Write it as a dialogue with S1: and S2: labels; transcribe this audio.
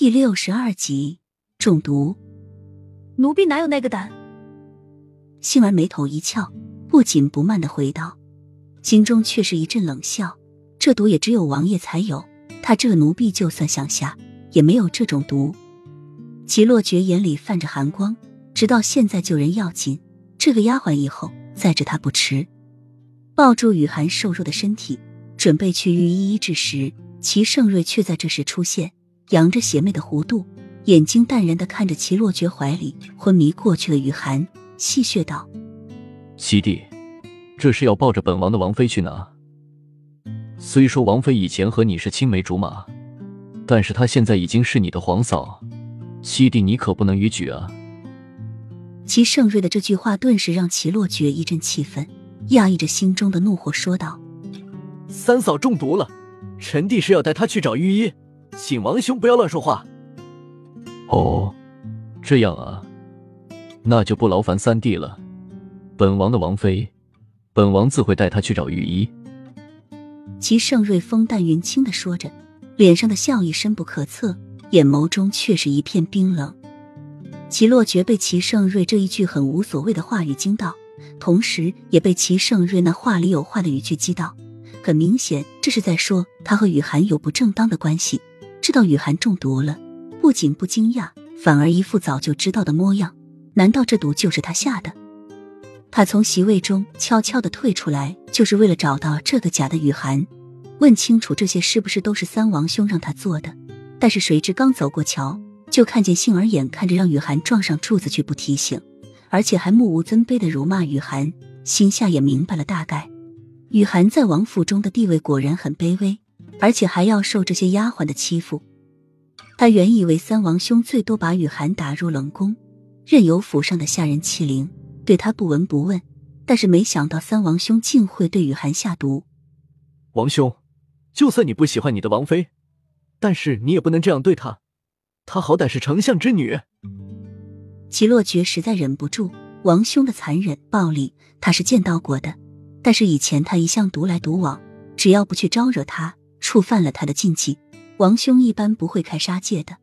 S1: 第六十二集中毒。
S2: 奴婢哪有那个胆？
S1: 杏儿眉头一翘，不紧不慢的回道，心中却是一阵冷笑。这毒也只有王爷才有，他这个奴婢就算想下，也没有这种毒。齐洛觉眼里泛着寒光，直到现在救人要紧，这个丫鬟以后再治他不迟。抱住雨涵瘦弱的身体，准备去御医医治时，齐盛瑞却在这时出现，扬着邪魅的弧度，眼睛淡然的看着齐洛觉怀里昏迷过去的雨涵，戏谑道：“
S3: 七弟，这是要抱着本王的王妃去哪？虽说王妃以前和你是青梅竹马，但是她现在已经是你的皇嫂。”七弟，你可不能逾矩啊！
S1: 齐盛瑞的这句话顿时让齐洛觉一阵气愤，压抑着心中的怒火，说道：“
S4: 三嫂中毒了，臣弟是要带她去找御医，请王兄不要乱说话。”
S3: 哦，这样啊，那就不劳烦三弟了。本王的王妃，本王自会带她去找御医。
S1: 齐盛瑞风淡云轻的说着，脸上的笑意深不可测。眼眸中却是一片冰冷。齐洛觉被齐盛瑞这一句很无所谓的话语惊到，同时也被齐盛瑞那话里有话的语句激到。很明显，这是在说他和雨涵有不正当的关系。知道雨涵中毒了，不仅不惊讶，反而一副早就知道的模样。难道这毒就是他下的？他从席位中悄悄的退出来，就是为了找到这个假的雨涵，问清楚这些是不是都是三王兄让他做的。但是谁知刚走过桥，就看见杏儿眼看着让雨涵撞上柱子却不提醒，而且还目无尊卑的辱骂雨涵，心下也明白了大概。雨涵在王府中的地位果然很卑微，而且还要受这些丫鬟的欺负。他原以为三王兄最多把雨涵打入冷宫，任由府上的下人欺凌，对他不闻不问。但是没想到三王兄竟会对雨涵下毒。
S4: 王兄，就算你不喜欢你的王妃。但是你也不能这样对她，她好歹是丞相之女。
S1: 齐洛觉实在忍不住，王兄的残忍暴力他是见到过的，但是以前他一向独来独往，只要不去招惹他，触犯了他的禁忌，王兄一般不会开杀戒的。